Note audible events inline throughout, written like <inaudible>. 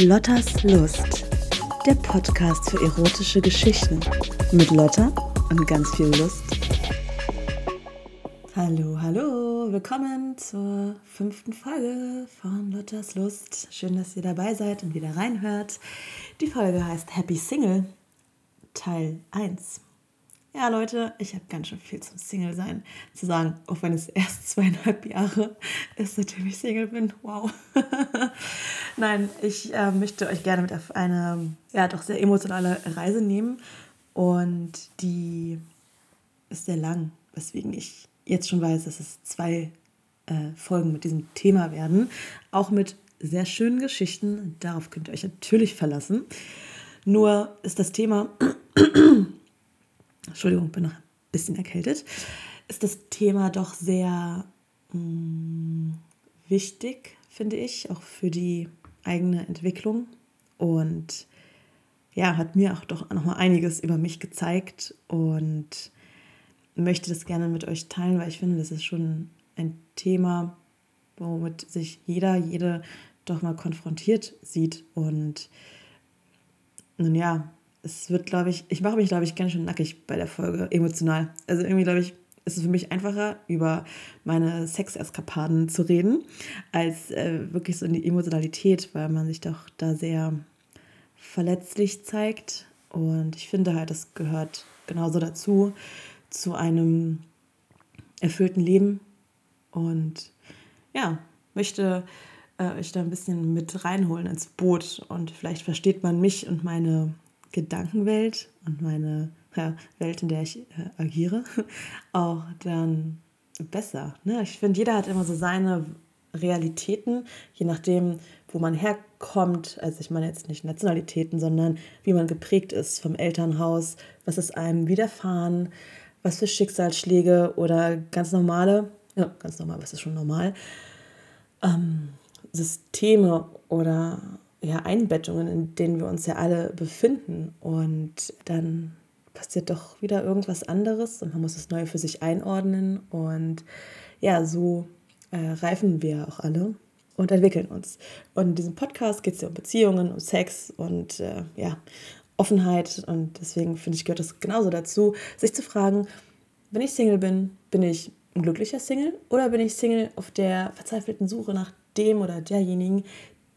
Lottas Lust, der Podcast für erotische Geschichten mit Lotta und ganz viel Lust. Hallo, hallo, willkommen zur fünften Folge von Lottas Lust. Schön, dass ihr dabei seid und wieder reinhört. Die Folge heißt Happy Single, Teil 1. Ja, Leute, ich habe ganz schön viel zum Single-Sein zu sagen, auch wenn es erst zweieinhalb Jahre ist, seitdem ich Single bin. Wow. <laughs> Nein, ich äh, möchte euch gerne mit auf eine, ja, doch sehr emotionale Reise nehmen. Und die ist sehr lang, weswegen ich jetzt schon weiß, dass es zwei äh, Folgen mit diesem Thema werden. Auch mit sehr schönen Geschichten. Darauf könnt ihr euch natürlich verlassen. Nur ist das Thema Entschuldigung, bin noch ein bisschen erkältet, ist das Thema doch sehr mh, mm, wichtig, finde ich, auch für die eigene Entwicklung. Und ja, hat mir auch doch noch mal einiges über mich gezeigt und möchte das gerne mit euch teilen, weil ich finde, das ist schon ein Thema, womit sich jeder, jede doch mal konfrontiert sieht. Und nun ja, es wird, glaube ich, ich mache mich, glaube ich, ganz schön nackig bei der Folge, emotional. Also irgendwie, glaube ich, ist es für mich einfacher, über meine Sexeskapaden zu reden, als äh, wirklich so in die Emotionalität, weil man sich doch da sehr verletzlich zeigt. Und ich finde halt, das gehört genauso dazu, zu einem erfüllten Leben. Und ja, möchte äh, euch da ein bisschen mit reinholen ins Boot. Und vielleicht versteht man mich und meine Gedankenwelt und meine ja, Welt, in der ich äh, agiere, <laughs> auch dann besser. Ne? Ich finde, jeder hat immer so seine Realitäten, je nachdem, wo man herkommt. Also ich meine jetzt nicht Nationalitäten, sondern wie man geprägt ist vom Elternhaus, was ist einem widerfahren, was für Schicksalsschläge oder ganz normale, ja, ganz normal, was ist schon normal, ähm, Systeme oder ja, Einbettungen, in denen wir uns ja alle befinden. Und dann passiert doch wieder irgendwas anderes und man muss es neu für sich einordnen. Und ja, so äh, reifen wir auch alle und entwickeln uns. Und in diesem Podcast geht es ja um Beziehungen, um Sex und äh, ja, Offenheit. Und deswegen finde ich, gehört das genauso dazu, sich zu fragen, wenn ich Single bin, bin ich ein glücklicher Single oder bin ich Single auf der verzweifelten Suche nach dem oder derjenigen,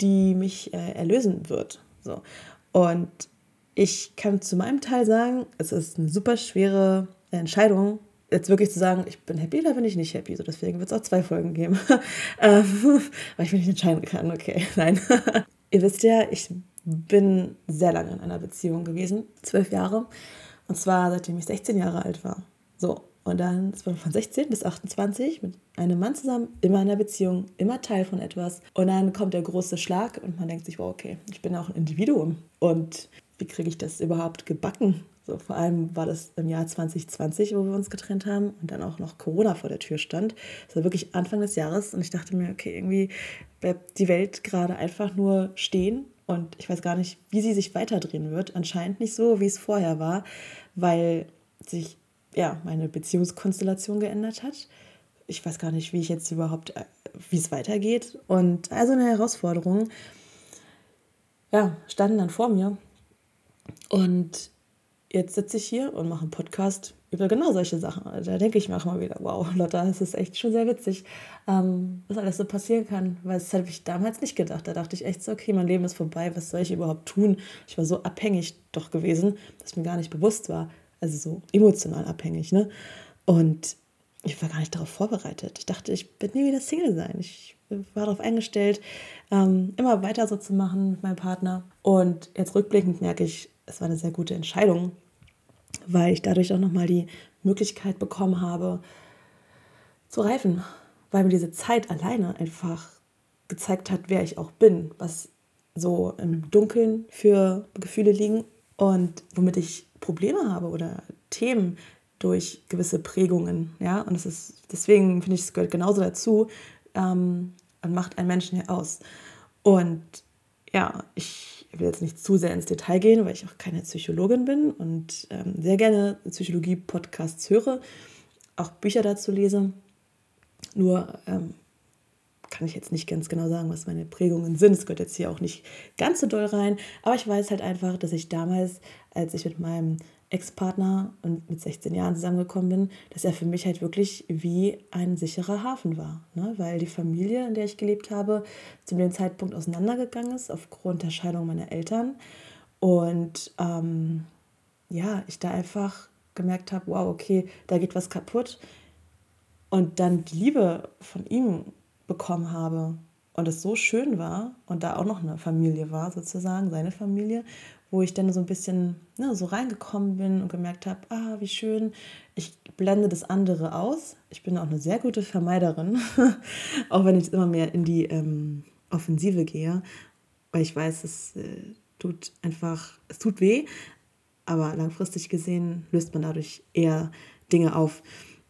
die mich äh, erlösen wird. So. Und ich kann zu meinem Teil sagen, es ist eine super schwere Entscheidung, jetzt wirklich zu sagen, ich bin happy oder bin ich nicht happy. So, deswegen wird es auch zwei Folgen geben. <laughs> ähm, <laughs> weil ich mich nicht entscheiden kann. Okay, <laughs> nein. Ihr wisst ja, ich bin sehr lange in einer Beziehung gewesen, zwölf Jahre. Und zwar seitdem ich 16 Jahre alt war. So, und dann ist man von 16 bis 28 mit einem Mann zusammen, immer in einer Beziehung, immer Teil von etwas. Und dann kommt der große Schlag und man denkt sich, wow, okay, ich bin auch ein Individuum. Und wie kriege ich das überhaupt gebacken? So, vor allem war das im Jahr 2020, wo wir uns getrennt haben und dann auch noch Corona vor der Tür stand. Das war wirklich Anfang des Jahres und ich dachte mir, okay, irgendwie bleibt die Welt gerade einfach nur stehen und ich weiß gar nicht, wie sie sich weiterdrehen wird. Anscheinend nicht so, wie es vorher war, weil sich ja, meine Beziehungskonstellation geändert hat. Ich weiß gar nicht, wie ich jetzt überhaupt, äh, wie es weitergeht. Und also eine Herausforderung, ja, standen dann vor mir. Und jetzt sitze ich hier und mache einen Podcast über genau solche Sachen. Da denke ich mir auch mal wieder, wow, Lotta, das ist echt schon sehr witzig, ähm, was alles so passieren kann. Weil das habe ich damals nicht gedacht. Da dachte ich echt so, okay, mein Leben ist vorbei, was soll ich überhaupt tun? Ich war so abhängig doch gewesen, dass mir gar nicht bewusst war, also so emotional abhängig, ne? Und ich war gar nicht darauf vorbereitet. Ich dachte, ich bin nie wieder Single sein. Ich war darauf eingestellt, ähm, immer weiter so zu machen mit meinem Partner. Und jetzt rückblickend merke ich, es war eine sehr gute Entscheidung, weil ich dadurch auch nochmal die Möglichkeit bekommen habe, zu reifen, weil mir diese Zeit alleine einfach gezeigt hat, wer ich auch bin, was so im Dunkeln für Gefühle liegen und womit ich Probleme habe oder Themen durch gewisse Prägungen. Ja? Und es ist, deswegen finde ich, es gehört genauso dazu ähm, und macht einen Menschen ja aus. Und ja, ich will jetzt nicht zu sehr ins Detail gehen, weil ich auch keine Psychologin bin und ähm, sehr gerne Psychologie-Podcasts höre, auch Bücher dazu lese. Nur ähm, kann ich jetzt nicht ganz genau sagen, was meine Prägungen sind. Es gehört jetzt hier auch nicht ganz so doll rein. Aber ich weiß halt einfach, dass ich damals, als ich mit meinem Ex-Partner und mit 16 Jahren zusammengekommen bin, dass er für mich halt wirklich wie ein sicherer Hafen war. Ne? Weil die Familie, in der ich gelebt habe, zu dem Zeitpunkt auseinandergegangen ist, aufgrund der Scheidung meiner Eltern. Und ähm, ja, ich da einfach gemerkt habe, wow, okay, da geht was kaputt. Und dann die Liebe von ihm bekommen habe und es so schön war und da auch noch eine Familie war, sozusagen, seine Familie, wo ich dann so ein bisschen ne, so reingekommen bin und gemerkt habe, ah, wie schön, ich blende das andere aus. Ich bin auch eine sehr gute Vermeiderin, <laughs> auch wenn ich immer mehr in die ähm, Offensive gehe, weil ich weiß, es äh, tut einfach, es tut weh, aber langfristig gesehen löst man dadurch eher Dinge auf.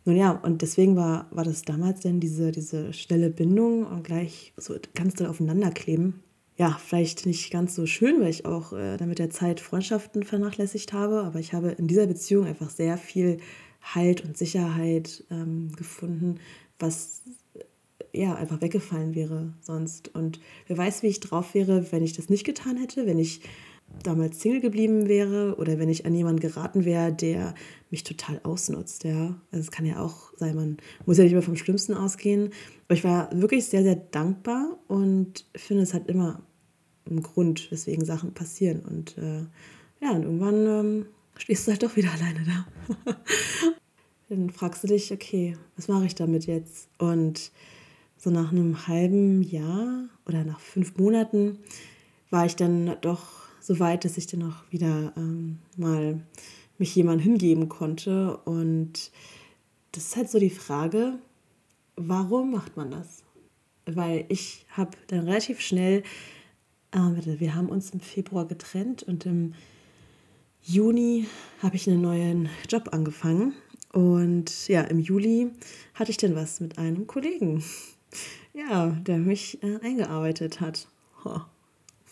Nun ja, und deswegen war, war das damals dann diese, diese schnelle Bindung und gleich so ganz doll aufeinanderkleben. Ja, vielleicht nicht ganz so schön, weil ich auch äh, dann mit der Zeit Freundschaften vernachlässigt habe, aber ich habe in dieser Beziehung einfach sehr viel Halt und Sicherheit ähm, gefunden, was ja einfach weggefallen wäre sonst. Und wer weiß, wie ich drauf wäre, wenn ich das nicht getan hätte, wenn ich damals Single geblieben wäre oder wenn ich an jemanden geraten wäre, der mich total ausnutzt, ja. Also es kann ja auch sein, man muss ja nicht mehr vom Schlimmsten ausgehen. Aber ich war wirklich sehr, sehr dankbar und finde, es hat immer einen Grund, weswegen Sachen passieren. Und äh, ja, und irgendwann ähm, stehst du halt doch wieder alleine da. <laughs> Dann fragst du dich, okay, was mache ich damit jetzt? Und so nach einem halben Jahr oder nach fünf Monaten war ich dann doch so weit, dass ich dann auch wieder ähm, mal mich jemand hingeben konnte. Und das ist halt so die Frage, warum macht man das? Weil ich habe dann relativ schnell, äh, wir haben uns im Februar getrennt und im Juni habe ich einen neuen Job angefangen. Und ja, im Juli hatte ich dann was mit einem Kollegen, <laughs> ja, der mich äh, eingearbeitet hat. Oh,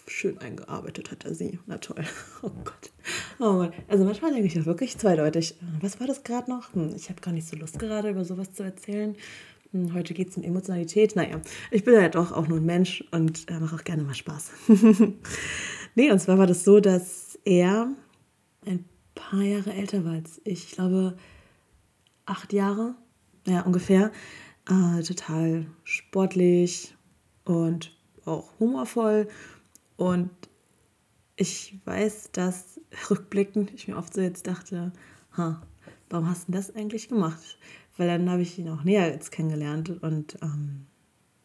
schön eingearbeitet hat er sie. Na toll. <laughs> Oh Gott. Oh Mann. Also manchmal denke ich ja wirklich zweideutig. Was war das gerade noch? Hm, ich habe gar nicht so Lust gerade über sowas zu erzählen. Hm, heute geht es um Emotionalität. Naja, ich bin ja doch auch nur ein Mensch und äh, mache auch gerne mal Spaß. <laughs> nee, und zwar war das so, dass er ein paar Jahre älter war als ich. Ich glaube, acht Jahre, ja, ungefähr. Äh, total sportlich und auch humorvoll und ich weiß, dass rückblickend ich mir oft so jetzt dachte, ha, warum hast du das eigentlich gemacht? Weil dann habe ich ihn auch näher jetzt kennengelernt und ähm,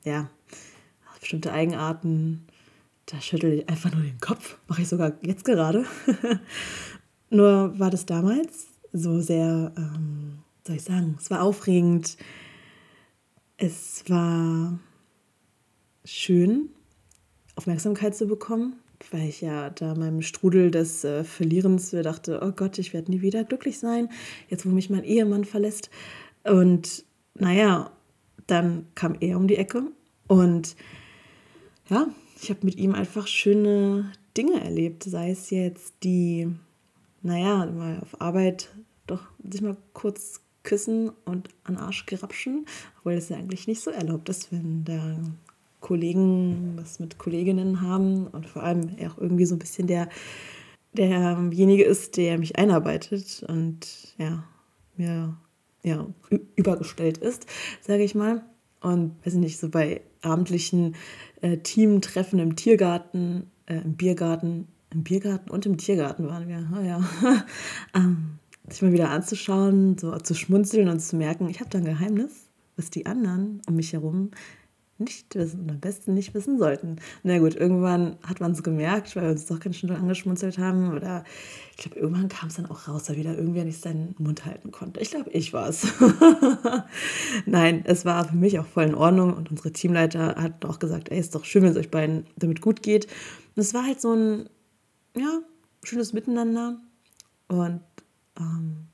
ja, bestimmte Eigenarten, da schüttel ich einfach nur den Kopf. Mache ich sogar jetzt gerade. <laughs> nur war das damals so sehr, ähm, soll ich sagen, es war aufregend. Es war schön, Aufmerksamkeit zu bekommen, weil ich ja da meinem Strudel des äh, Verlierens dachte, oh Gott, ich werde nie wieder glücklich sein, jetzt wo mich mein Ehemann verlässt. Und naja, dann kam er um die Ecke und ja, ich habe mit ihm einfach schöne Dinge erlebt, sei es jetzt die, naja, mal auf Arbeit doch sich mal kurz küssen und an Arsch gerapschen, obwohl das ja eigentlich nicht so erlaubt ist, wenn der Kollegen, was mit Kolleginnen haben und vor allem auch irgendwie so ein bisschen der, derjenige ist, der mich einarbeitet und ja, mir ja, übergestellt ist, sage ich mal. Und weiß nicht, so bei abendlichen äh, Teamtreffen im Tiergarten, äh, im Biergarten, im Biergarten und im Tiergarten waren wir, oh ja, <laughs> ähm, sich mal wieder anzuschauen, so zu schmunzeln und zu merken, ich habe da ein Geheimnis, was die anderen um mich herum nicht wissen und am besten nicht wissen sollten. Na gut, irgendwann hat man es gemerkt, weil wir uns doch ganz schön angeschmunzelt haben. Oder ich glaube, irgendwann kam es dann auch raus, weil wieder irgendwer nicht seinen Mund halten konnte. Ich glaube, ich war es. <laughs> Nein, es war für mich auch voll in Ordnung und unsere Teamleiter hat auch gesagt, ey, ist doch schön, wenn es euch beiden damit gut geht. Und es war halt so ein, ja, schönes Miteinander und ähm,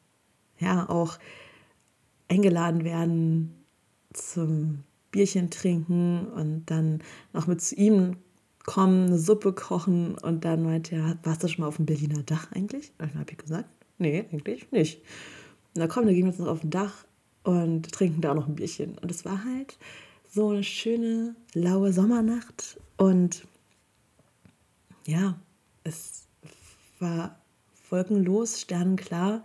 ja, auch eingeladen werden zum Bierchen trinken und dann noch mit zu ihm kommen, eine Suppe kochen und dann meinte er, warst du schon mal auf dem Berliner Dach eigentlich? Und dann habe ich gesagt, nee, eigentlich nicht. Und dann kommen, dann gehen wir jetzt noch auf dem Dach und trinken da noch ein Bierchen. Und es war halt so eine schöne, laue Sommernacht und ja, es war wolkenlos, sternenklar.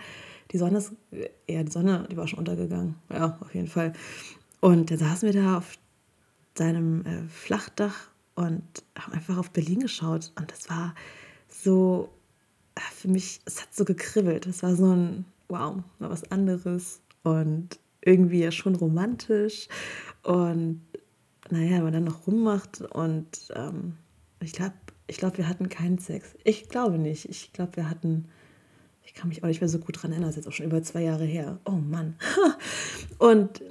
Die Sonne ist, ja, die Sonne, die war schon untergegangen. Ja, auf jeden Fall. Und da saßen wir da auf seinem äh, Flachdach und haben einfach auf Berlin geschaut. Und das war so, äh, für mich, es hat so gekribbelt. Es war so ein, wow, mal was anderes. Und irgendwie ja schon romantisch. Und naja, wenn man dann noch rummacht und ähm, ich glaube, ich glaube, wir hatten keinen Sex. Ich glaube nicht. Ich glaube, wir hatten, ich kann mich auch nicht mehr so gut dran erinnern, das ist jetzt auch schon über zwei Jahre her. Oh Mann. <laughs> Und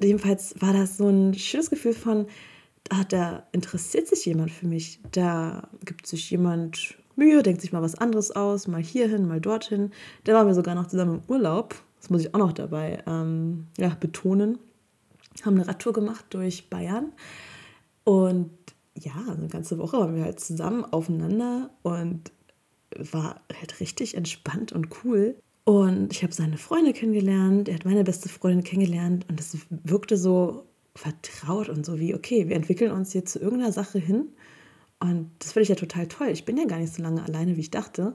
jedenfalls war das so ein schönes Gefühl von, ah, da interessiert sich jemand für mich. Da gibt sich jemand Mühe, denkt sich mal was anderes aus, mal hierhin, mal dorthin. Da waren wir sogar noch zusammen im Urlaub. Das muss ich auch noch dabei ähm, ja, betonen. Haben eine Radtour gemacht durch Bayern. Und ja, eine ganze Woche waren wir halt zusammen aufeinander und war halt richtig entspannt und cool. Und ich habe seine Freunde kennengelernt, er hat meine beste Freundin kennengelernt und das wirkte so vertraut und so wie, okay, wir entwickeln uns jetzt zu irgendeiner Sache hin. Und das finde ich ja total toll. Ich bin ja gar nicht so lange alleine, wie ich dachte.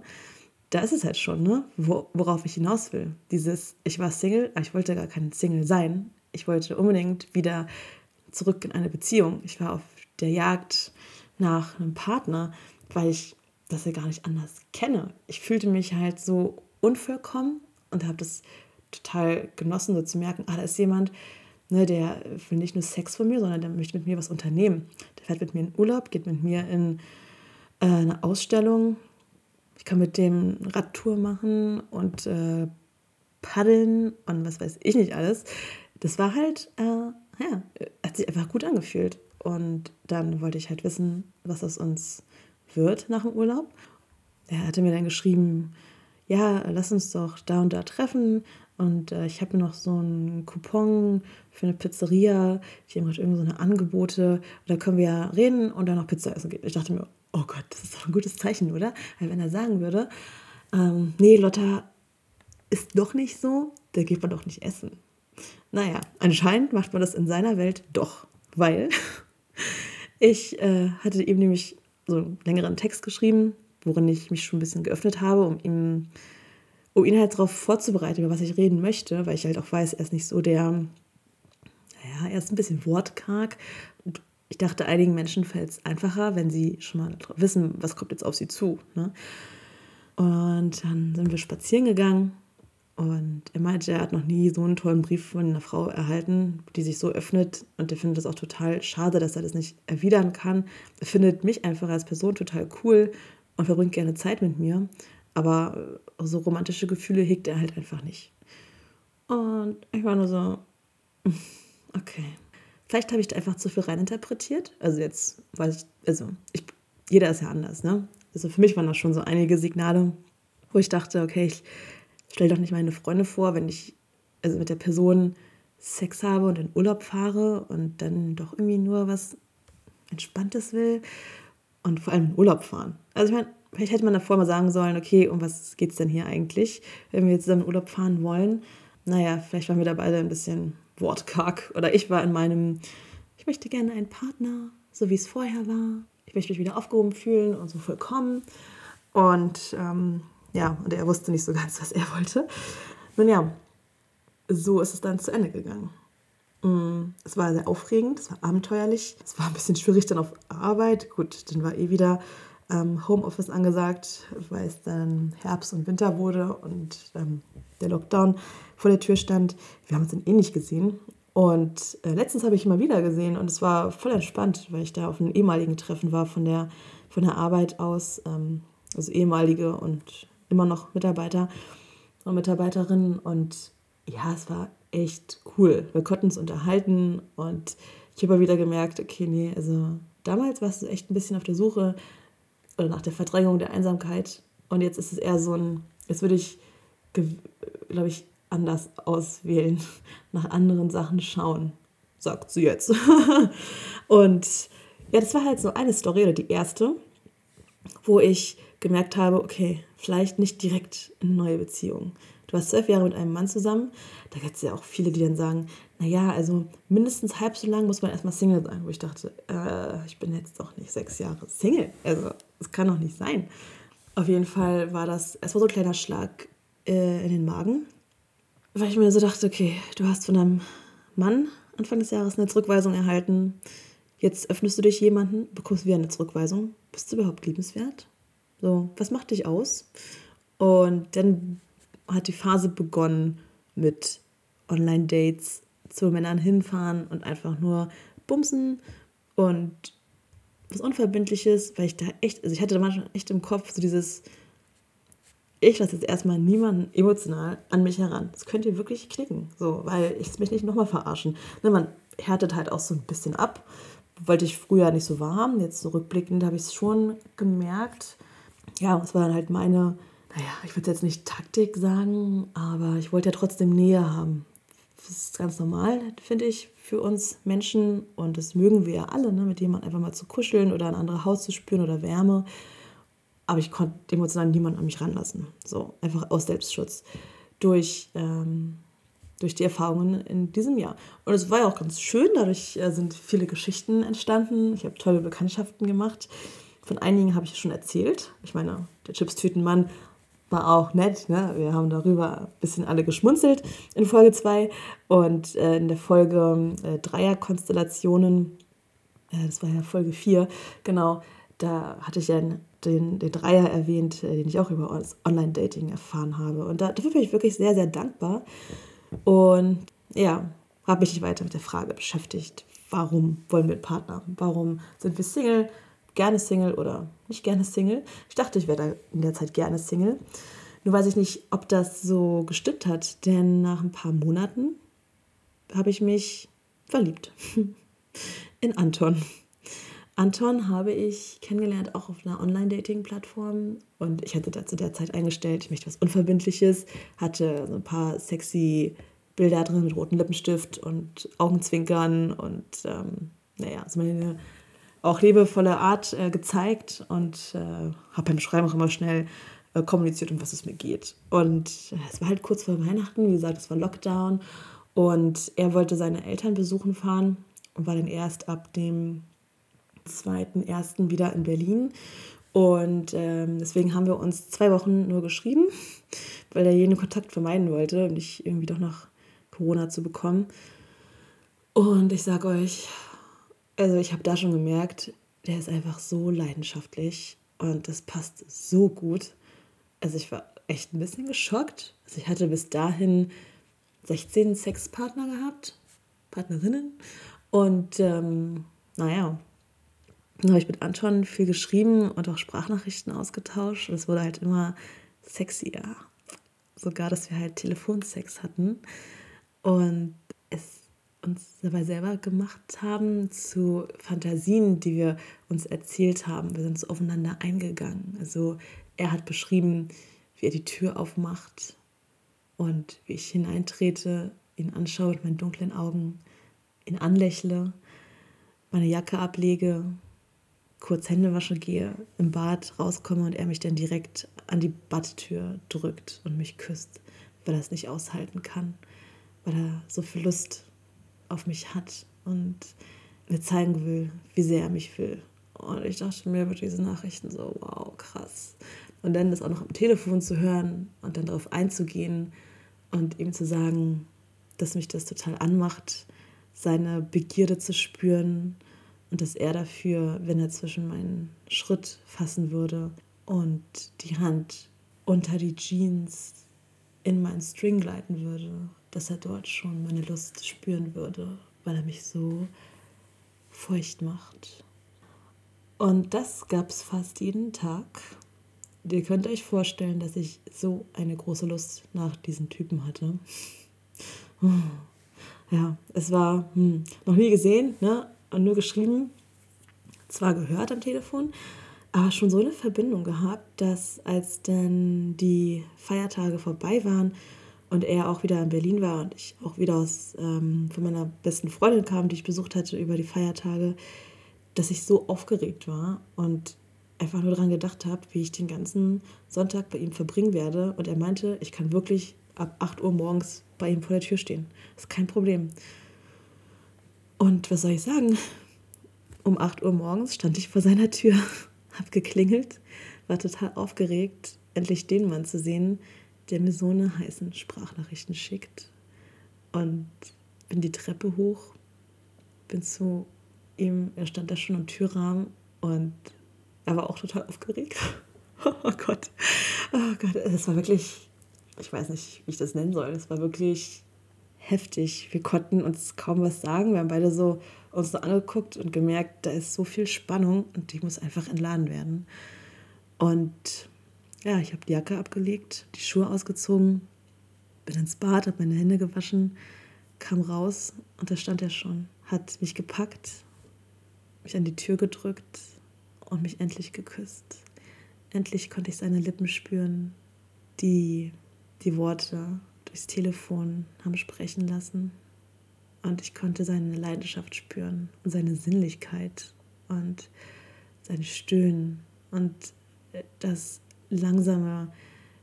Da ist es halt schon, ne? worauf ich hinaus will. Dieses, ich war Single, aber ich wollte gar kein Single sein. Ich wollte unbedingt wieder zurück in eine Beziehung. Ich war auf der Jagd nach einem Partner, weil ich das ja gar nicht anders kenne. Ich fühlte mich halt so unvollkommen und habe das total genossen, so zu merken, ah, da ist jemand, ne, der will nicht nur Sex von mir, sondern der möchte mit mir was unternehmen. Der fährt mit mir in Urlaub, geht mit mir in äh, eine Ausstellung. Ich kann mit dem Radtour machen und äh, paddeln und was weiß ich nicht alles. Das war halt, äh, ja, hat sich einfach gut angefühlt. Und dann wollte ich halt wissen, was aus uns wird nach dem Urlaub. Er hatte mir dann geschrieben, ja, lass uns doch da und da treffen. Und äh, ich habe noch so einen Coupon für eine Pizzeria. Ich habe gerade irgendwie so eine Angebote. Da können wir ja reden und dann noch Pizza essen gehen. Ich dachte mir, oh Gott, das ist doch ein gutes Zeichen, oder? Weil wenn er sagen würde, ähm, nee, Lotta ist doch nicht so, da geht man doch nicht essen. Naja, anscheinend macht man das in seiner Welt doch, weil <laughs> ich äh, hatte ihm nämlich so einen längeren Text geschrieben, worin ich mich schon ein bisschen geöffnet habe, um ihm, um ihn halt darauf vorzubereiten, über was ich reden möchte, weil ich halt auch weiß, er ist nicht so der, naja, er ist ein bisschen wortkarg. Ich dachte, einigen Menschen fällt es einfacher, wenn sie schon mal wissen, was kommt jetzt auf sie zu. Ne? Und dann sind wir spazieren gegangen und er meinte, er hat noch nie so einen tollen Brief von einer Frau erhalten, die sich so öffnet. Und er findet es auch total schade, dass er das nicht erwidern kann. Er findet mich einfach als Person total cool und verbringt gerne Zeit mit mir. Aber so romantische Gefühle hegt er halt einfach nicht. Und ich war nur so, <laughs> okay. Vielleicht habe ich da einfach zu viel reininterpretiert. Also jetzt weiß ich, also ich, jeder ist ja anders, ne? Also für mich waren das schon so einige Signale, wo ich dachte, okay, ich stell doch nicht meine Freunde vor, wenn ich also mit der Person Sex habe und in Urlaub fahre und dann doch irgendwie nur was Entspanntes will und vor allem in Urlaub fahren. Also ich meine, vielleicht hätte man davor mal sagen sollen, okay, um was geht es denn hier eigentlich, wenn wir jetzt zusammen in Urlaub fahren wollen. Naja, vielleicht waren wir da beide ein bisschen wortkarg oder ich war in meinem, ich möchte gerne einen Partner, so wie es vorher war. Ich möchte mich wieder aufgehoben fühlen und so vollkommen. Und ähm, ja, und er wusste nicht so ganz, was er wollte. Nun ja, so ist es dann zu Ende gegangen. Mm, es war sehr aufregend, es war abenteuerlich, es war ein bisschen schwierig dann auf Arbeit. Gut, dann war eh wieder ähm, Homeoffice angesagt, weil es dann Herbst und Winter wurde und ähm, der Lockdown vor der Tür stand. Wir haben uns dann eh nicht gesehen. Und äh, letztens habe ich ihn mal wieder gesehen und es war voll entspannt, weil ich da auf einem ehemaligen Treffen war von der, von der Arbeit aus. Ähm, also ehemalige und immer noch Mitarbeiter und Mitarbeiterinnen. Und ja, es war echt cool. Wir konnten uns unterhalten und ich habe wieder gemerkt, okay, nee, also damals warst du echt ein bisschen auf der Suche oder nach der Verdrängung der Einsamkeit. Und jetzt ist es eher so ein, jetzt würde ich, glaube ich, anders auswählen, <laughs> nach anderen Sachen schauen, sagt sie jetzt. <laughs> und ja, das war halt so eine Story oder die erste, wo ich gemerkt habe, okay, vielleicht nicht direkt eine neue Beziehung. Du warst zwölf Jahre mit einem Mann zusammen. Da gibt es ja auch viele, die dann sagen, naja, also mindestens halb so lang muss man erstmal Single sein. Wo ich dachte, äh, ich bin jetzt doch nicht sechs Jahre Single. Also, das kann doch nicht sein. Auf jeden Fall war das, es war so ein kleiner Schlag äh, in den Magen, weil ich mir so dachte, okay, du hast von deinem Mann Anfang des Jahres eine Zurückweisung erhalten. Jetzt öffnest du dich jemanden, bekommst wieder eine Zurückweisung. Bist du überhaupt liebenswert? So, was macht dich aus? Und dann hat die Phase begonnen mit Online-Dates zu Männern hinfahren und einfach nur bumsen und was Unverbindliches, weil ich da echt, also ich hatte da manchmal echt im Kopf so dieses, ich lasse jetzt erstmal niemanden emotional an mich heran. Das könnt ihr wirklich knicken, so, weil ich mich nicht nochmal verarschen. Ne, man härtet halt auch so ein bisschen ab. Wollte ich früher nicht so wahrhaben. Jetzt zurückblickend habe ich es schon gemerkt. Ja, es war dann halt meine, naja, ich würde jetzt nicht Taktik sagen, aber ich wollte ja trotzdem Nähe haben. Das ist ganz normal, finde ich, für uns Menschen. Und das mögen wir ja alle, ne? mit jemandem einfach mal zu kuscheln oder ein anderes Haus zu spüren oder Wärme. Aber ich konnte emotional niemanden an mich ranlassen. So, einfach aus Selbstschutz. Durch, ähm, durch die Erfahrungen in diesem Jahr. Und es war ja auch ganz schön. Dadurch äh, sind viele Geschichten entstanden. Ich habe tolle Bekanntschaften gemacht. Von einigen habe ich schon erzählt. Ich meine, der Chipstütenmann war auch nett. Ne? Wir haben darüber ein bisschen alle geschmunzelt in Folge 2 und äh, in der Folge äh, Dreierkonstellationen, äh, das war ja Folge 4, genau, da hatte ich ja den, den Dreier erwähnt, äh, den ich auch über Online-Dating erfahren habe. Und da, dafür bin ich wirklich sehr, sehr dankbar. Und ja, habe mich weiter mit der Frage beschäftigt, warum wollen wir einen Partner? Warum sind wir Single? Gerne Single oder nicht gerne Single. Ich dachte, ich wäre in der Zeit gerne Single. Nur weiß ich nicht, ob das so gestimmt hat, denn nach ein paar Monaten habe ich mich verliebt <laughs> in Anton. Anton habe ich kennengelernt auch auf einer Online-Dating-Plattform und ich hatte da zu der Zeit eingestellt, ich möchte was Unverbindliches, hatte so ein paar sexy Bilder drin mit rotem Lippenstift und Augenzwinkern und ähm, naja, so meine auch liebevolle Art äh, gezeigt und äh, habe beim Schreiben auch immer schnell äh, kommuniziert, um was es mir geht. Und äh, es war halt kurz vor Weihnachten, wie gesagt, es war Lockdown und er wollte seine Eltern besuchen fahren und war dann erst ab dem 2.1. wieder in Berlin. Und ähm, deswegen haben wir uns zwei Wochen nur geschrieben, <laughs> weil er jeden Kontakt vermeiden wollte und nicht irgendwie doch noch Corona zu bekommen. Und ich sage euch, also ich habe da schon gemerkt, der ist einfach so leidenschaftlich und das passt so gut. Also ich war echt ein bisschen geschockt. Also ich hatte bis dahin 16 Sexpartner gehabt, Partnerinnen. Und ähm, naja, dann habe ich mit Anton viel geschrieben und auch Sprachnachrichten ausgetauscht. Und es wurde halt immer sexier. Sogar, dass wir halt Telefonsex hatten. Und es uns dabei selber gemacht haben, zu Fantasien, die wir uns erzählt haben. Wir sind so aufeinander eingegangen. Also er hat beschrieben, wie er die Tür aufmacht und wie ich hineintrete, ihn anschaue mit meinen dunklen Augen, ihn anlächle, meine Jacke ablege, kurz Hände wasche gehe, im Bad rauskomme und er mich dann direkt an die Badtür drückt und mich küsst, weil er es nicht aushalten kann, weil er so viel Lust auf mich hat und mir zeigen will, wie sehr er mich will. Und ich dachte mir über diese Nachrichten so, wow, krass. Und dann das auch noch am Telefon zu hören und dann darauf einzugehen und ihm zu sagen, dass mich das total anmacht, seine Begierde zu spüren und dass er dafür, wenn er zwischen meinen Schritt fassen würde und die Hand unter die Jeans in meinen String gleiten würde, dass er dort schon meine Lust spüren würde, weil er mich so feucht macht. Und das gab es fast jeden Tag. Ihr könnt euch vorstellen, dass ich so eine große Lust nach diesem Typen hatte. <laughs> Ja, es war hm, noch nie gesehen, ne? Nur geschrieben, zwar gehört am Telefon, aber schon so eine Verbindung gehabt, dass als dann die Feiertage vorbei waren und er auch wieder in Berlin war und ich auch wieder aus, ähm, von meiner besten Freundin kam, die ich besucht hatte über die Feiertage, dass ich so aufgeregt war und einfach nur daran gedacht habe, wie ich den ganzen Sonntag bei ihm verbringen werde. Und er meinte, ich kann wirklich ab 8 Uhr morgens bei ihm vor der Tür stehen. Das ist kein Problem. Und was soll ich sagen? Um 8 Uhr morgens stand ich vor seiner Tür, <laughs> hab geklingelt, war total aufgeregt, endlich den Mann zu sehen, der mir so eine heißen Sprachnachrichten schickt. Und bin die Treppe hoch, bin zu ihm, er stand da schon am Türrahmen und er war auch total aufgeregt. <laughs> Oh Gott, oh Gott, es war wirklich, ich weiß nicht, wie ich das nennen soll, es war wirklich heftig. Wir konnten uns kaum was sagen. Wir haben beide so uns so angeguckt und gemerkt, da ist so viel Spannung und die muss einfach entladen werden. Und ja, ich habe die Jacke abgelegt, die Schuhe ausgezogen, bin ins Bad, habe meine Hände gewaschen, kam raus und da stand er schon, hat mich gepackt, mich an die Tür gedrückt und mich endlich geküsst. Endlich konnte ich seine Lippen spüren, die die Worte durchs Telefon haben sprechen lassen. Und ich konnte seine Leidenschaft spüren und seine Sinnlichkeit und sein Stöhnen und das langsame,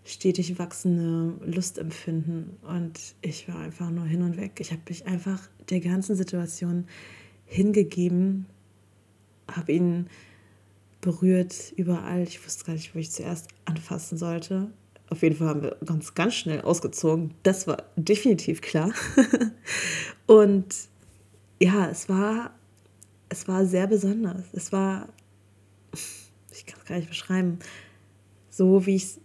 stetig wachsende Lustempfinden. Und ich war einfach nur hin und weg. Ich habe mich einfach der ganzen Situation hingegeben, habe ihn berührt überall. Ich wusste gar nicht, wo ich zuerst anfassen sollte. Auf jeden Fall haben wir ganz, ganz schnell ausgezogen. Das war definitiv klar. <laughs> und ja, es war, es war sehr besonders. Es war, ich kann es gar nicht beschreiben, so wie ich es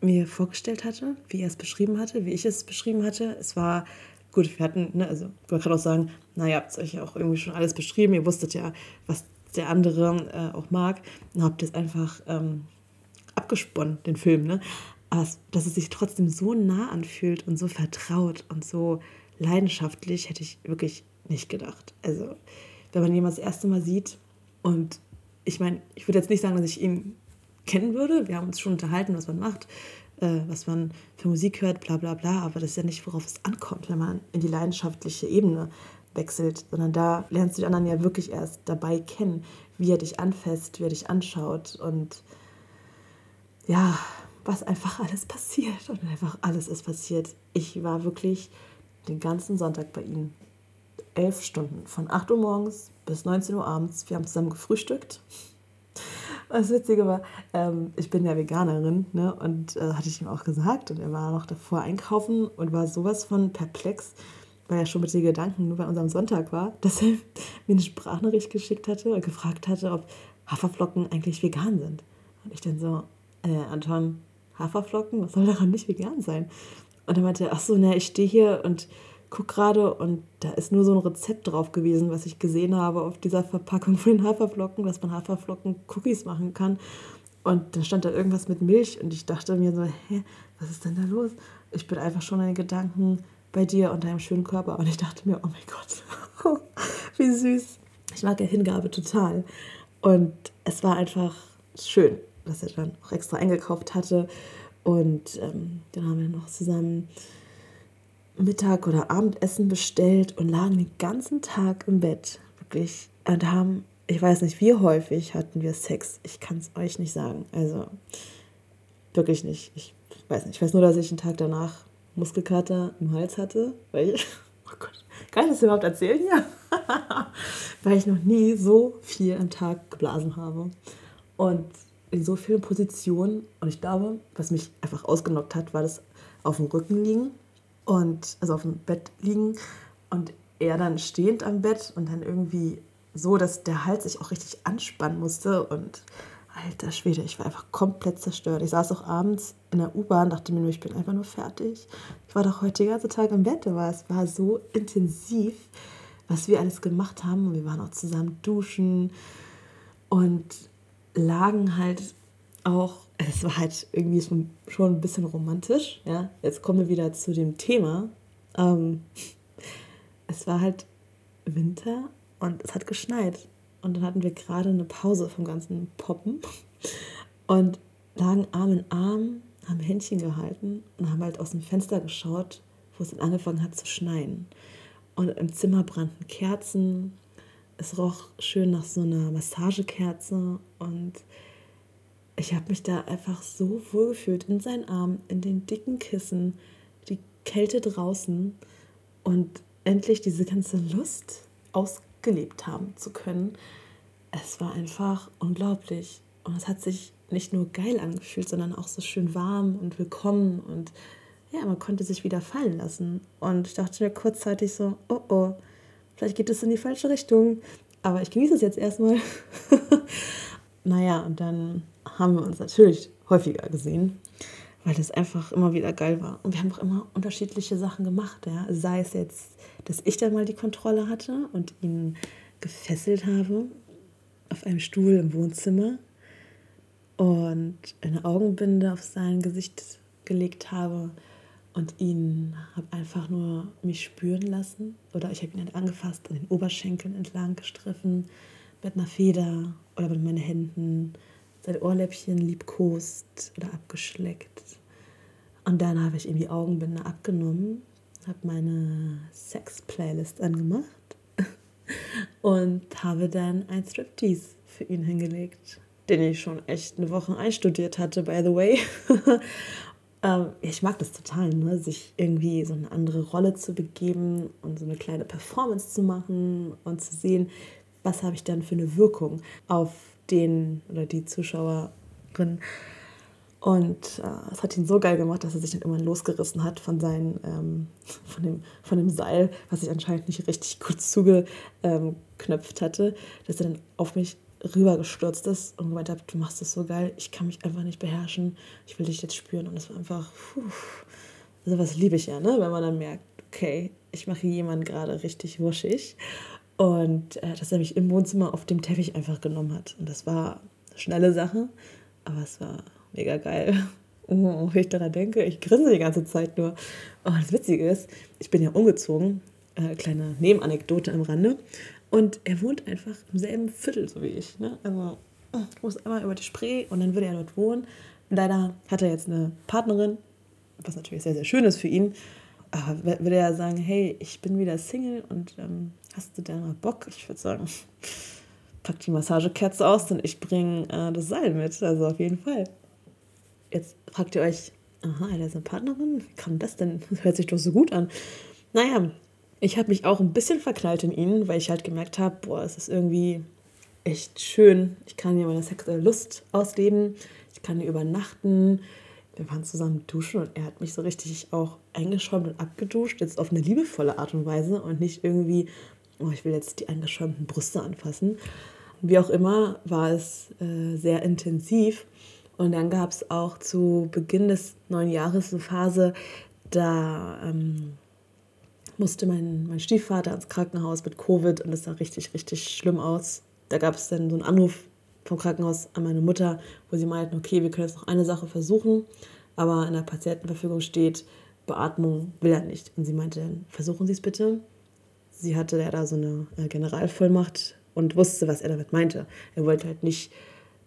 mir vorgestellt hatte, wie er es beschrieben hatte, wie ich es beschrieben hatte. Es war gut, wir hatten, ne, also man kann auch sagen, naja, habt euch ja auch irgendwie schon alles beschrieben. Ihr wusstet ja, was der andere äh, auch mag. Dann habt ihr es einfach ähm, abgesponnen, den Film. Ne? Aber dass es sich trotzdem so nah anfühlt und so vertraut und so leidenschaftlich, hätte ich wirklich nicht gedacht. Also, wenn man jemanden das erste Mal sieht und ich meine, ich würde jetzt nicht sagen, dass ich ihn kennen würde. Wir haben uns schon unterhalten, was man macht, äh, was man für Musik hört, bla bla bla. Aber das ist ja nicht, worauf es ankommt, wenn man in die leidenschaftliche Ebene wechselt, sondern da lernst du die anderen ja wirklich erst dabei kennen, wie er dich anfasst, wie er dich anschaut und ja, was einfach alles passiert. Und einfach alles ist passiert. Ich war wirklich den ganzen Sonntag bei ihnen. Elf Stunden, von 8 Uhr morgens bis 19 Uhr abends. Wir haben zusammen gefrühstückt. Das Witzige war, ähm, ich bin ja Veganerin, ne? Und äh, hatte ich ihm auch gesagt. Und er war noch davor einkaufen und war sowas von perplex, weil er schon mit den Gedanken nur bei unserem Sonntag war, <laughs> dass er mir eine Sprachnachricht geschickt hatte und gefragt hatte, ob Haferflocken eigentlich vegan sind. Und ich dann so, äh, Anton, Haferflocken, was soll daran nicht vegan sein? Und er meinte, ach so, ne, ich stehe hier und guck gerade und da ist nur so ein Rezept drauf gewesen, was ich gesehen habe auf dieser Verpackung von den Haferflocken, dass man Haferflocken-Cookies machen kann. Und da stand da irgendwas mit Milch und ich dachte mir so, hä, was ist denn da los? Ich bin einfach schon in den Gedanken bei dir und deinem schönen Körper. Und ich dachte mir, oh mein Gott, <laughs> wie süß. Ich mag ja Hingabe total. Und es war einfach schön, dass er dann auch extra eingekauft hatte. Und ähm, dann haben wir noch zusammen Mittag- oder Abendessen bestellt und lagen den ganzen Tag im Bett. Wirklich. Und haben, ich weiß nicht, wie häufig hatten wir Sex. Ich kann es euch nicht sagen. Also wirklich nicht. Ich weiß nicht. Ich weiß nur, dass ich einen Tag danach Muskelkater im Hals hatte. Weil ich, <laughs> oh Gott, kann ich das überhaupt erzählen hier? <laughs> weil ich noch nie so viel am Tag geblasen habe. Und in so vielen Positionen. Und ich glaube, was mich einfach ausgenockt hat, war das auf dem Rücken liegen und also auf dem Bett liegen und er dann stehend am Bett und dann irgendwie so, dass der Hals sich auch richtig anspannen musste und alter Schwede, ich war einfach komplett zerstört. Ich saß auch abends in der U-Bahn, dachte mir nur, ich bin einfach nur fertig. Ich war doch heute den ganzen Tag im Bett, aber es war so intensiv, was wir alles gemacht haben und wir waren auch zusammen duschen und lagen halt auch, es war halt irgendwie schon, ein bisschen romantisch, ja. Jetzt kommen wir wieder zu dem Thema. Ähm, <laughs> es war halt Winter und es hat geschneit. Und dann hatten wir gerade eine Pause vom ganzen Poppen <laughs> und lagen Arm in Arm, haben Händchen gehalten und haben halt aus dem Fenster geschaut, wo es dann angefangen hat zu schneien. Und im Zimmer brannten Kerzen. Es roch schön nach so einer Massagekerze und ich habe mich da einfach so wohl gefühlt in seinen Armen, in den dicken Kissen, die Kälte draußen und endlich diese ganze Lust ausgelebt haben zu können. Es war einfach unglaublich. Und es hat sich nicht nur geil angefühlt, sondern auch so schön warm und willkommen und ja, man konnte sich wieder fallen lassen. Und ich dachte mir kurzzeitig so, oh oh, vielleicht geht es in die falsche Richtung. Aber ich genieße es jetzt erstmal. <laughs> naja, und dann haben wir uns natürlich häufiger gesehen, weil es einfach immer wieder geil war. Und wir haben auch immer unterschiedliche Sachen gemacht. Ja. Sei es jetzt, dass ich dann mal die Kontrolle hatte und ihn gefesselt habe auf einem Stuhl im Wohnzimmer und eine Augenbinde auf sein Gesicht gelegt habe und ihn habe einfach nur mich spüren lassen oder ich habe ihn halt angefasst, an den Oberschenkeln entlang gestriffen mit einer Feder oder mit meinen Händen sein Ohrläppchen liebkost oder abgeschleckt. Und dann habe ich ihm die Augenbinde abgenommen, habe meine Sex-Playlist angemacht <laughs> und habe dann ein Striptease für ihn hingelegt, den ich schon echt eine Woche einstudiert hatte, by the way. <laughs> ähm, ich mag das total, ne? sich irgendwie so eine andere Rolle zu begeben und so eine kleine Performance zu machen und zu sehen, was habe ich dann für eine Wirkung auf den oder die Zuschauerin. Und äh, es hat ihn so geil gemacht, dass er sich dann irgendwann losgerissen hat von, seinen, ähm, von, dem, von dem Seil, was sich anscheinend nicht richtig gut zugeknöpft hatte, dass er dann auf mich rübergestürzt ist und gemeint hat, du machst das so geil, ich kann mich einfach nicht beherrschen, ich will dich jetzt spüren. Und das war einfach, puh, also was liebe ich ja, ne? wenn man dann merkt, okay, ich mache jemanden gerade richtig wuschig. Und äh, dass er mich im Wohnzimmer auf dem Teppich einfach genommen hat. Und das war eine schnelle Sache, aber es war mega geil. <laughs> Oh, wenn ich daran denke, ich grinse die ganze Zeit nur. Oh, das Witzige ist, ich bin ja umgezogen, äh, kleine Nebenanekdote am Rande. Und er wohnt einfach im selben Viertel, so wie ich. Ne? Also, ich muss einmal über die Spree und dann würde er dort wohnen. Leider hat er jetzt eine Partnerin, was natürlich sehr, sehr schön ist für ihn. Aber würde er sagen, hey, ich bin wieder Single und ähm, hast du denn mal Bock? Ich würde sagen, <laughs> pack die Massagekerze aus und ich bringe äh, das Seil mit. Also auf jeden Fall. Jetzt fragt ihr euch, aha, er ist eine Partnerin? Wie kann das denn? Das hört sich doch so gut an. Naja, ich habe mich auch ein bisschen verknallt in ihn, weil ich halt gemerkt habe, boah, es ist irgendwie echt schön. Ich kann hier meine sexuelle Lust ausleben. Ich kann hier übernachten. Wir waren zusammen duschen und er hat mich so richtig auch eingeschäumt und abgeduscht. Jetzt auf eine liebevolle Art und Weise und nicht irgendwie, oh, ich will jetzt die eingeschäumten Brüste anfassen. Wie auch immer war es äh, sehr intensiv. Und dann gab es auch zu Beginn des neuen Jahres eine Phase, da ähm, musste mein, mein Stiefvater ins Krankenhaus mit Covid und es sah richtig, richtig schlimm aus. Da gab es dann so einen Anruf vom Krankenhaus an meine Mutter, wo sie meinten, okay, wir können jetzt noch eine Sache versuchen, aber in der Patientenverfügung steht, Beatmung will er nicht. Und sie meinte dann, versuchen Sie es bitte. Sie hatte ja da so eine äh, Generalvollmacht und wusste, was er damit meinte. Er wollte halt nicht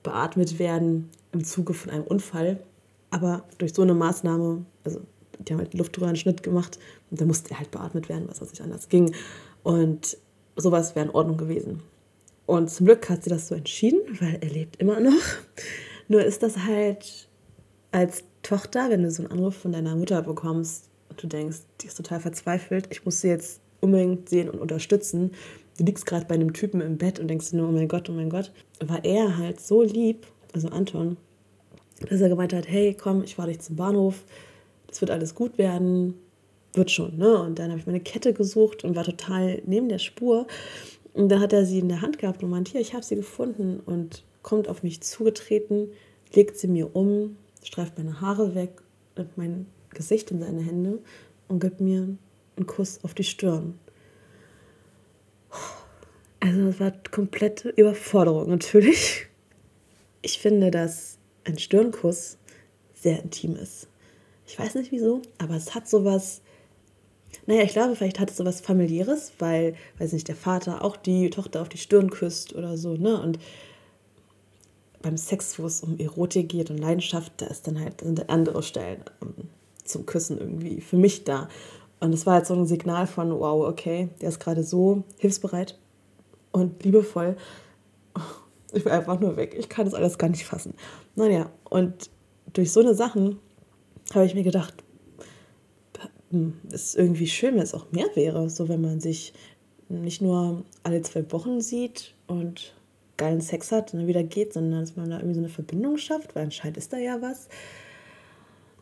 beatmet werden im Zuge von einem Unfall, aber durch so eine Maßnahme, also die haben halt einen Luftröhrenschnitt gemacht und da musste er halt beatmet werden, was auch nicht anders ging. Und sowas wäre in Ordnung gewesen. Und zum Glück hat sie das so entschieden, weil er lebt immer noch. Nur ist das halt als Tochter, wenn du so einen Anruf von deiner Mutter bekommst und du denkst, die ist total verzweifelt, ich muss sie jetzt unbedingt sehen und unterstützen. Du liegst gerade bei einem Typen im Bett und denkst nur, oh mein Gott, oh mein Gott. War er halt so lieb, also Anton, dass er gemeint hat, hey, komm, ich fahre dich zum Bahnhof, es wird alles gut werden, wird schon. Ne? Und dann habe ich meine Kette gesucht und war total neben der Spur. Und dann hat er sie in der Hand gehabt und meinte, hier, ich habe sie gefunden und kommt auf mich zugetreten, legt sie mir um, streift meine Haare weg, nimmt mein Gesicht in seine Hände und gibt mir einen Kuss auf die Stirn. Also es war komplette Überforderung natürlich. Ich finde, dass ein Stirnkuss sehr intim ist. Ich weiß nicht wieso, aber es hat sowas. Naja, ich glaube, vielleicht hat es sowas familiäres, weil, weiß nicht, der Vater auch die Tochter auf die Stirn küsst oder so, ne? Und beim Sex, wo es um Erotik geht und Leidenschaft, da ist dann halt sind andere Stellen um, zum Küssen irgendwie für mich da. Und es war halt so ein Signal von, wow, okay, der ist gerade so hilfsbereit und liebevoll. Ich war einfach nur weg. Ich kann das alles gar nicht fassen. Naja, und durch so eine Sachen habe ich mir gedacht, hm, es irgendwie schön, wenn es auch mehr wäre, so wenn man sich nicht nur alle zwei Wochen sieht und geilen Sex hat und dann wieder geht, sondern dass man da irgendwie so eine Verbindung schafft, weil anscheinend ist da ja was.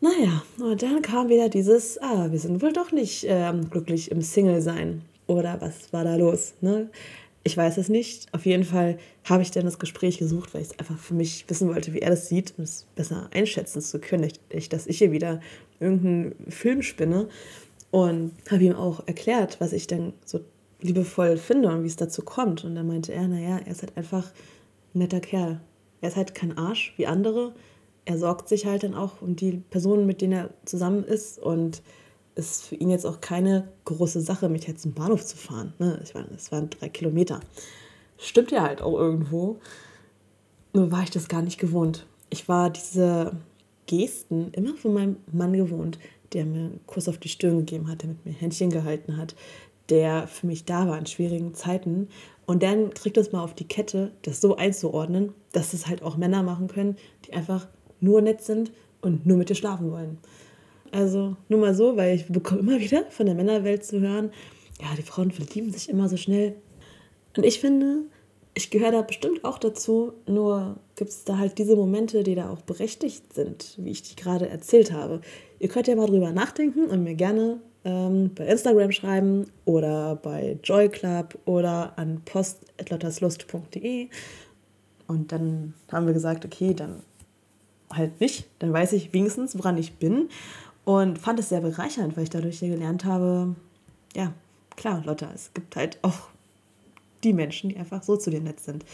Naja, und dann kam wieder dieses, ah, wir sind wohl doch nicht ähm, glücklich im Single-Sein. Oder was war da los? Ne? Ich weiß es nicht. Auf jeden Fall habe ich dann das Gespräch gesucht, weil ich es einfach für mich wissen wollte, wie er das sieht, um es besser einschätzen zu können. Nicht, dass ich hier wieder irgendeinen Film spinne. Und habe ihm auch erklärt, was ich denn so liebevoll finde und wie es dazu kommt. Und dann meinte er, naja, er ist halt einfach ein netter Kerl. Er ist halt kein Arsch wie andere. Er sorgt sich halt dann auch um die Personen, mit denen er zusammen ist. Und es ist für ihn jetzt auch keine große Sache, mich jetzt zum Bahnhof zu fahren. Ne? Ich meine, es waren drei Kilometer. Stimmt ja halt auch irgendwo. Nur war ich das gar nicht gewohnt. Ich war diese Gesten immer von meinem Mann gewohnt, der mir einen Kuss auf die Stirn gegeben hat, der mit mir Händchen gehalten hat, der für mich da war in schwierigen Zeiten. Und dann kriegt es mal auf die Kette, das so einzuordnen, dass es halt auch Männer machen können, die einfach nur nett sind und nur mit dir schlafen wollen. Also nur mal so, weil ich bekomme immer wieder von der Männerwelt zu hören, ja, die Frauen verlieben sich immer so schnell. Und ich finde, ich gehöre da bestimmt auch dazu, nur gibt es da halt diese Momente, die da auch berechtigt sind, wie ich die gerade erzählt habe. Ihr könnt ja mal drüber nachdenken und mir gerne ähm, bei Instagram schreiben oder bei Joy Club oder an post.lotterslust.de. Und dann haben wir gesagt, okay, dann halt nicht. Dann weiß ich wenigstens, woran ich bin. Und fand es sehr bereichernd, weil ich dadurch gelernt habe, ja, klar, Lotta, es gibt halt auch die Menschen, die einfach so zu dir nett sind.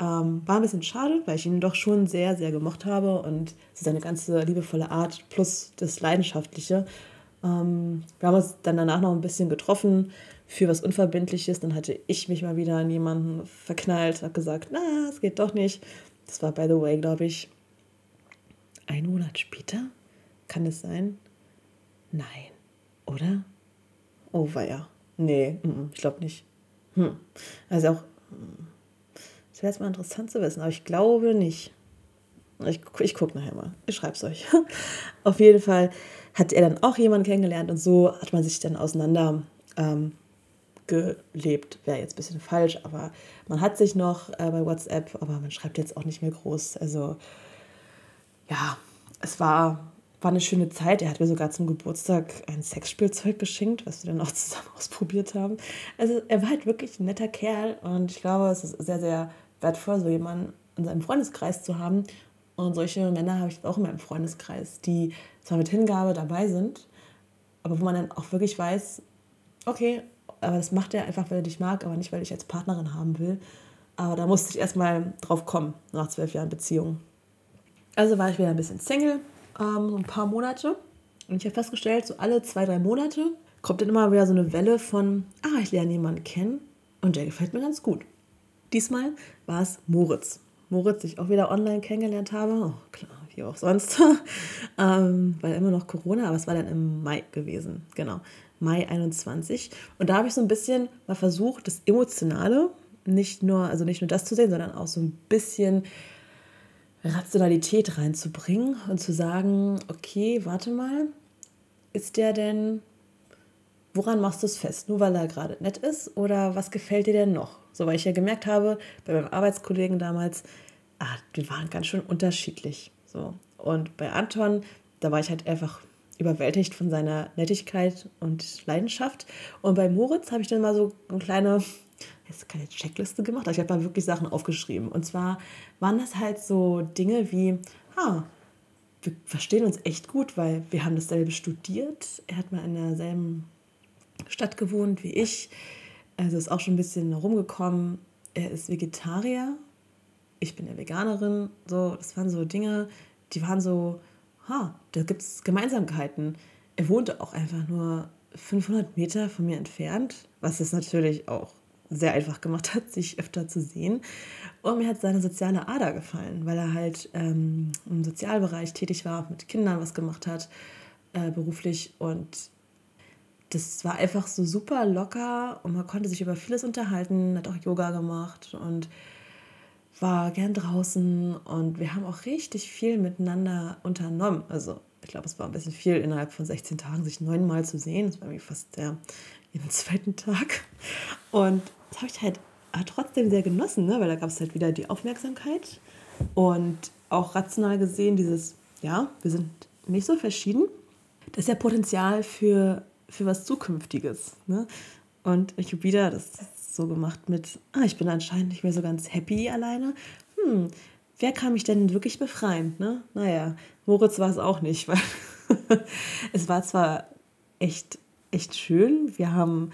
Ähm, war ein bisschen schade, weil ich ihn doch schon sehr, sehr gemocht habe und seine ganze liebevolle Art plus das Leidenschaftliche ähm, wir haben uns dann danach noch ein bisschen getroffen für was Unverbindliches. Dann hatte ich mich mal wieder an jemanden verknallt, habe gesagt, na, es geht doch nicht. Das war, by the way, glaube ich, ein Monat später. Kann es sein? Nein, oder? Oh, ja. Nee, ich glaube nicht. Hm. Also auch, das wäre jetzt mal interessant zu wissen, aber ich glaube nicht. Ich, ich gucke nachher mal. Ich schreibe es euch. <laughs> Auf jeden Fall hat er dann auch jemanden kennengelernt und so hat man sich dann auseinander ähm, gelebt. Wäre jetzt ein bisschen falsch, aber man hat sich noch äh, bei WhatsApp, aber man schreibt jetzt auch nicht mehr groß. Also ja, es war, war eine schöne Zeit. Er hat mir sogar zum Geburtstag ein Sexspielzeug geschenkt, was wir dann auch zusammen <laughs> ausprobiert haben. Also er war halt wirklich ein netter Kerl und ich glaube, es ist sehr, sehr wertvoll, so jemanden in seinem Freundeskreis zu haben. Und solche Männer habe ich auch in meinem Freundeskreis, die zwar mit Hingabe dabei sind, aber wo man dann auch wirklich weiß, okay, aber das macht er einfach, weil er dich mag, aber nicht, weil ich als Partnerin haben will. Aber da musste ich erstmal drauf kommen, nach zwölf Jahren Beziehung. Also war ich wieder ein bisschen Single, ähm, so ein paar Monate. Und ich habe festgestellt, so alle zwei, drei Monate kommt dann immer wieder so eine Welle von, ah, ich lerne jemanden kennen und der gefällt mir ganz gut. Diesmal war es Moritz. Moritz, den ich auch wieder online kennengelernt habe. Oh, klar, wie auch sonst. <laughs> ähm, weil immer noch Corona, aber es war dann im Mai gewesen. Genau, Mai 21. Und da habe ich so ein bisschen mal versucht, das Emotionale, nicht nur, also nicht nur das zu sehen, sondern auch so ein bisschen Rationalität reinzubringen und zu sagen, okay, warte mal, ist der denn, woran machst du es fest? Nur weil er gerade nett ist oder was gefällt dir denn noch? So, weil ich ja gemerkt habe, bei meinem Arbeitskollegen damals, ah, die waren ganz schön unterschiedlich. So. Und bei Anton, da war ich halt einfach überwältigt von seiner Nettigkeit und Leidenschaft. Und bei Moritz habe ich dann mal so eine kleine, jetzt keine Checkliste gemacht, aber ich habe mal wirklich Sachen aufgeschrieben. Und zwar waren das halt so Dinge wie, ah, wir verstehen uns echt gut, weil wir haben dasselbe studiert. Er hat mal in derselben Stadt gewohnt wie ich. Also ist auch schon ein bisschen rumgekommen. Er ist Vegetarier ich bin ja Veganerin, so, das waren so Dinge, die waren so, ha, da gibt es Gemeinsamkeiten. Er wohnte auch einfach nur 500 Meter von mir entfernt, was es natürlich auch sehr einfach gemacht hat, sich öfter zu sehen. Und mir hat seine soziale Ader gefallen, weil er halt ähm, im Sozialbereich tätig war, mit Kindern was gemacht hat, äh, beruflich. Und das war einfach so super locker und man konnte sich über vieles unterhalten, hat auch Yoga gemacht und war gern draußen und wir haben auch richtig viel miteinander unternommen. Also ich glaube, es war ein bisschen viel, innerhalb von 16 Tagen sich neunmal zu sehen. Das war irgendwie fast der jeden zweiten Tag. Und das habe ich halt trotzdem sehr genossen, ne? weil da gab es halt wieder die Aufmerksamkeit und auch rational gesehen dieses, ja, wir sind nicht so verschieden. Das ist ja Potenzial für, für was Zukünftiges. Ne? Und ich habe wieder das so gemacht mit, ah, ich bin anscheinend nicht mehr so ganz happy alleine. Hm, wer kann mich denn wirklich befreien? Ne? Naja, Moritz war es auch nicht, weil <laughs> es war zwar echt, echt schön. Wir haben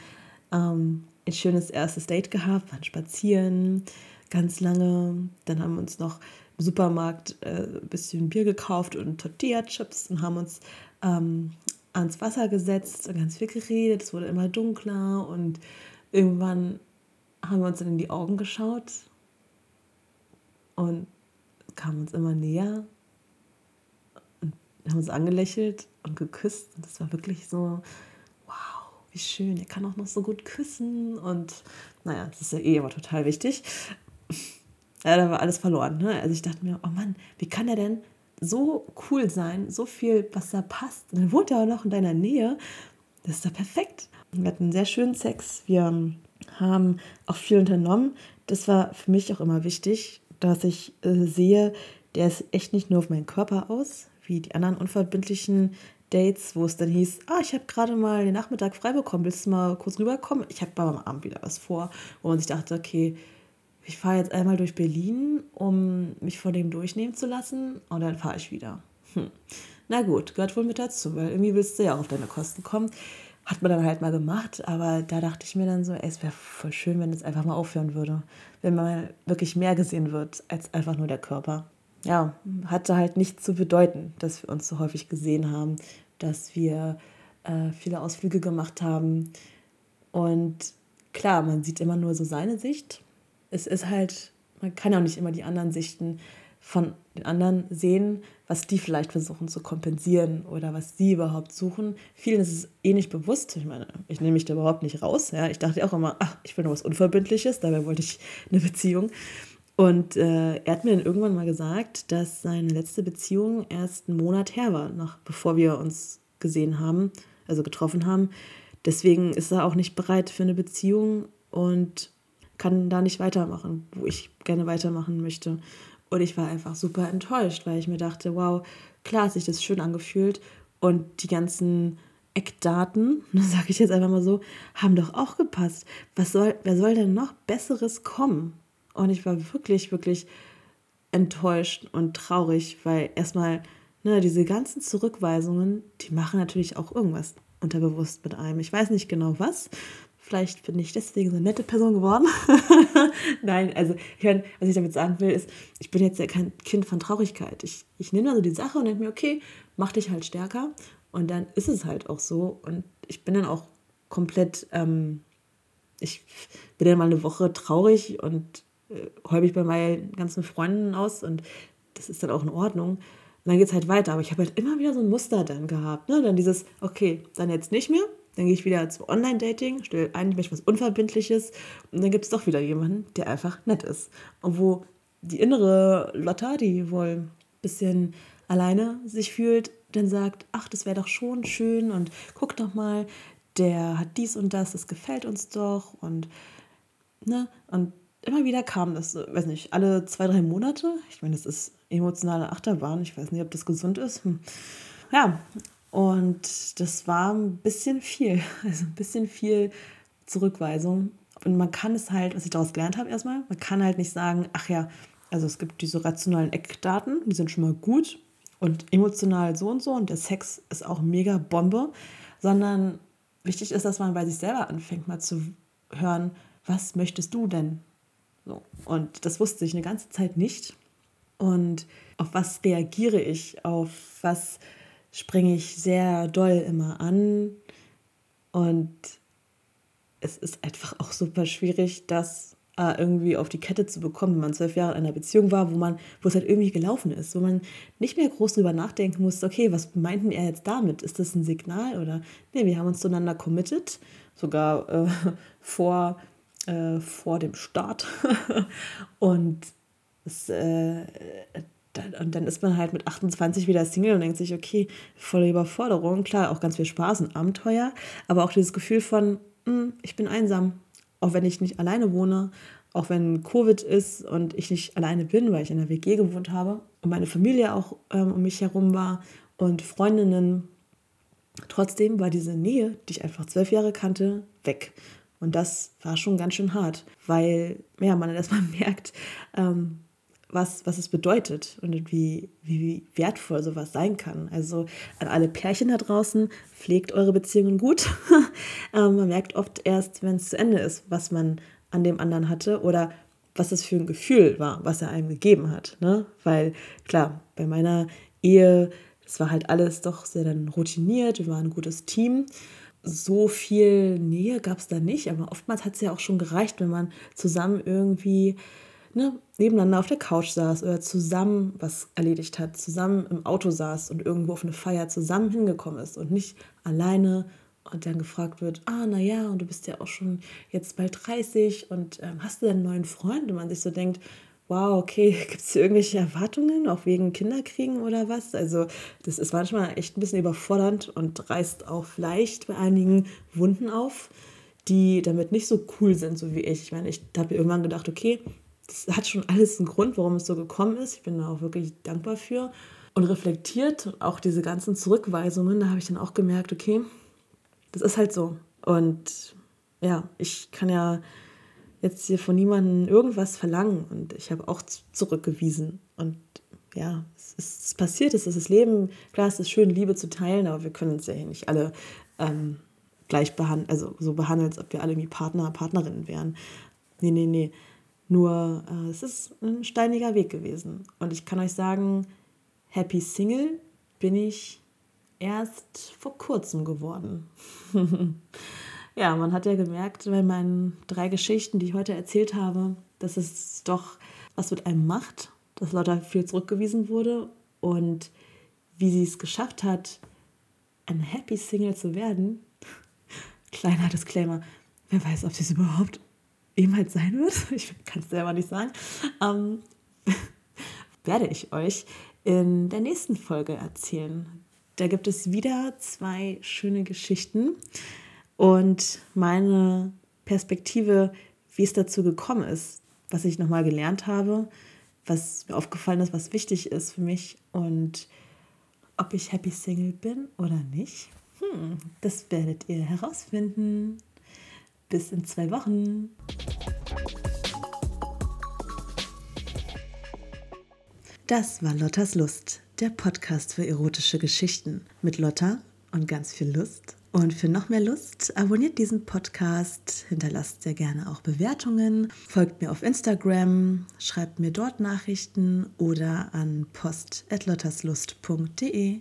ähm, ein schönes erstes Date gehabt, waren spazieren ganz lange. Dann haben wir uns noch im Supermarkt äh, ein bisschen Bier gekauft und Tortilla-Chips und haben uns ähm, ans Wasser gesetzt und ganz viel geredet. Es wurde immer dunkler und irgendwann haben wir uns dann in die Augen geschaut und kamen uns immer näher und haben uns angelächelt und geküsst. Und das war wirklich so, wie schön, er kann auch noch so gut küssen. Und naja, das ist ja eh immer total wichtig. Ja, da war alles verloren. Ne? Also ich dachte mir, oh Mann, wie kann er denn so cool sein, so viel, was da passt. Und dann wohnt er auch noch in deiner Nähe. Das ist doch perfekt. Wir hatten sehr schönen Sex. Wir haben auch viel unternommen. Das war für mich auch immer wichtig, dass ich äh, sehe, der ist echt nicht nur auf meinen Körper aus, wie die anderen unverbindlichen Dates, wo es dann hieß, ah, ich habe gerade mal den Nachmittag frei bekommen, willst du mal kurz rüberkommen? Ich habe am Abend wieder was vor, wo man sich dachte, okay, ich fahre jetzt einmal durch Berlin, um mich vor dem durchnehmen zu lassen und dann fahre ich wieder. Hm. Na gut, gehört wohl mit dazu, weil irgendwie willst du ja auch auf deine Kosten kommen. Hat man dann halt mal gemacht, aber da dachte ich mir dann so, ey, es wäre voll schön, wenn es einfach mal aufhören würde. Wenn mal wirklich mehr gesehen wird als einfach nur der Körper. Ja, hatte halt nichts zu bedeuten, dass wir uns so häufig gesehen haben, dass wir äh, viele Ausflüge gemacht haben. Und klar, man sieht immer nur so seine Sicht. Es ist halt, man kann auch nicht immer die anderen Sichten von den anderen sehen, was die vielleicht versuchen zu kompensieren oder was sie überhaupt suchen. Vielen ist es eh nicht bewusst. Ich meine, ich nehme mich da überhaupt nicht raus. Ja. Ich dachte auch immer, ach, ich will nur was Unverbindliches, dabei wollte ich eine Beziehung. Und äh, er hat mir dann irgendwann mal gesagt, dass seine letzte Beziehung erst einen Monat her war, noch bevor wir uns gesehen haben, also getroffen haben. Deswegen ist er auch nicht bereit für eine Beziehung und kann da nicht weitermachen, wo ich gerne weitermachen möchte. Und ich war einfach super enttäuscht, weil ich mir dachte, wow, klar hat sich das schön angefühlt und die ganzen Eckdaten, <laughs> sage ich jetzt einfach mal so, haben doch auch gepasst. Was soll, wer soll denn noch Besseres kommen? Und ich war wirklich, wirklich enttäuscht und traurig, weil erstmal ne, diese ganzen Zurückweisungen, die machen natürlich auch irgendwas unterbewusst mit einem. Ich weiß nicht genau was, Vielleicht bin ich deswegen so eine nette Person geworden. <laughs> Nein, also ich meine, was ich damit sagen will, ist, ich bin jetzt ja kein Kind von Traurigkeit. Ich, ich nehme also die Sache und denke mir, okay, mach dich halt stärker. Und dann ist es halt auch so. Und ich bin dann auch komplett, ähm, ich bin dann mal eine Woche traurig und äh, heule mich bei meinen ganzen Freunden aus und das ist dann auch in Ordnung. Und dann geht es halt weiter. Aber ich habe halt immer wieder so ein Muster dann gehabt. Ne? Dann dieses, okay, dann jetzt nicht mehr, dann gehe ich wieder zu Online-Dating, stelle eigentlich was Unverbindliches und dann gibt es doch wieder jemanden, der einfach nett ist. Und wo die innere Lotta, die wohl ein bisschen alleine sich fühlt, dann sagt, ach, das wäre doch schon schön und guck doch mal, der hat dies und das, das gefällt uns doch und ne, und immer wieder kam das, weiß nicht, alle zwei, drei Monate. Ich meine, das ist emotionale Achterbahn. Ich weiß nicht, ob das gesund ist. Hm. Ja, und das war ein bisschen viel, <laughs> also ein bisschen viel Zurückweisung. Und man kann es halt, was ich daraus gelernt habe erstmal, man kann halt nicht sagen, ach ja, also es gibt diese rationalen Eckdaten, die sind schon mal gut und emotional so und so und der Sex ist auch mega Bombe, sondern wichtig ist, dass man bei sich selber anfängt, mal zu hören, was möchtest du denn? So. Und das wusste ich eine ganze Zeit nicht. Und auf was reagiere ich? Auf was springe ich sehr doll immer an und es ist einfach auch super schwierig, das äh, irgendwie auf die Kette zu bekommen, wenn man zwölf Jahre in einer Beziehung war, wo man, wo es halt irgendwie gelaufen ist, wo man nicht mehr groß drüber nachdenken muss, okay, was meinten er jetzt damit? Ist das ein Signal oder nee, wir haben uns zueinander committed, sogar äh, <laughs> vor, äh, vor dem Start <laughs> und es, äh, und dann ist man halt mit 28 wieder Single und denkt sich, okay, volle Überforderung, klar, auch ganz viel Spaß und Abenteuer, aber auch dieses Gefühl von, hm, ich bin einsam, auch wenn ich nicht alleine wohne, auch wenn Covid ist und ich nicht alleine bin, weil ich in der WG gewohnt habe und meine Familie auch ähm, um mich herum war und Freundinnen. Trotzdem war diese Nähe, die ich einfach zwölf Jahre kannte, weg. Und das war schon ganz schön hart, weil ja, man <laughs> erstmal merkt, ähm, was, was es bedeutet und wie, wie wertvoll sowas sein kann. Also an alle Pärchen da draußen, pflegt eure Beziehungen gut. <laughs> ähm, man merkt oft erst, wenn es zu Ende ist, was man an dem anderen hatte oder was es für ein Gefühl war, was er einem gegeben hat. Ne? Weil klar, bei meiner Ehe, es war halt alles doch sehr dann routiniert, wir waren ein gutes Team. So viel Nähe gab es da nicht, aber oftmals hat es ja auch schon gereicht, wenn man zusammen irgendwie ne, nebeneinander auf der Couch saß oder zusammen was erledigt hat, zusammen im Auto saß und irgendwo auf eine Feier zusammen hingekommen ist und nicht alleine und dann gefragt wird, ah, naja, und du bist ja auch schon jetzt bald 30 und ähm, hast du denn einen neuen Freund? Und man sich so denkt, wow, okay, <laughs> gibt es irgendwelche Erwartungen, auch wegen Kinderkriegen oder was? Also das ist manchmal echt ein bisschen überfordernd und reißt auch vielleicht bei einigen Wunden auf, die damit nicht so cool sind, so wie ich. Ich meine, ich habe irgendwann gedacht, okay, das hat schon alles einen Grund, warum es so gekommen ist. Ich bin da auch wirklich dankbar für. Und reflektiert, auch diese ganzen Zurückweisungen, da habe ich dann auch gemerkt, okay, das ist halt so. Und ja, ich kann ja jetzt hier von niemandem irgendwas verlangen. Und ich habe auch zurückgewiesen. Und ja, es ist passiert, es ist das Leben. Klar, es ist schön, Liebe zu teilen, aber wir können uns ja nicht alle ähm, gleich behandeln, also so behandeln, als ob wir alle irgendwie Partner, Partnerinnen wären. Nee, nee, nee. Nur äh, es ist ein steiniger Weg gewesen. Und ich kann euch sagen, Happy Single bin ich erst vor kurzem geworden. <laughs> ja, man hat ja gemerkt bei meinen drei Geschichten, die ich heute erzählt habe, dass es doch was mit einem macht, dass lauter viel zurückgewiesen wurde und wie sie es geschafft hat, ein Happy Single zu werden. <laughs> Kleiner Disclaimer, wer weiß, ob sie es überhaupt jemals sein wird, <laughs> ich kann es selber nicht sagen, ähm, <laughs> werde ich euch in der nächsten Folge erzählen. Da gibt es wieder zwei schöne Geschichten und meine Perspektive, wie es dazu gekommen ist, was ich nochmal gelernt habe, was mir aufgefallen ist, was wichtig ist für mich und ob ich Happy Single bin oder nicht. Hm, das werdet ihr herausfinden. Bis in zwei Wochen. Das war Lottas Lust, der Podcast für erotische Geschichten mit Lotta und ganz viel Lust. Und für noch mehr Lust, abonniert diesen Podcast, hinterlasst sehr gerne auch Bewertungen, folgt mir auf Instagram, schreibt mir dort Nachrichten oder an post.lotterslust.de.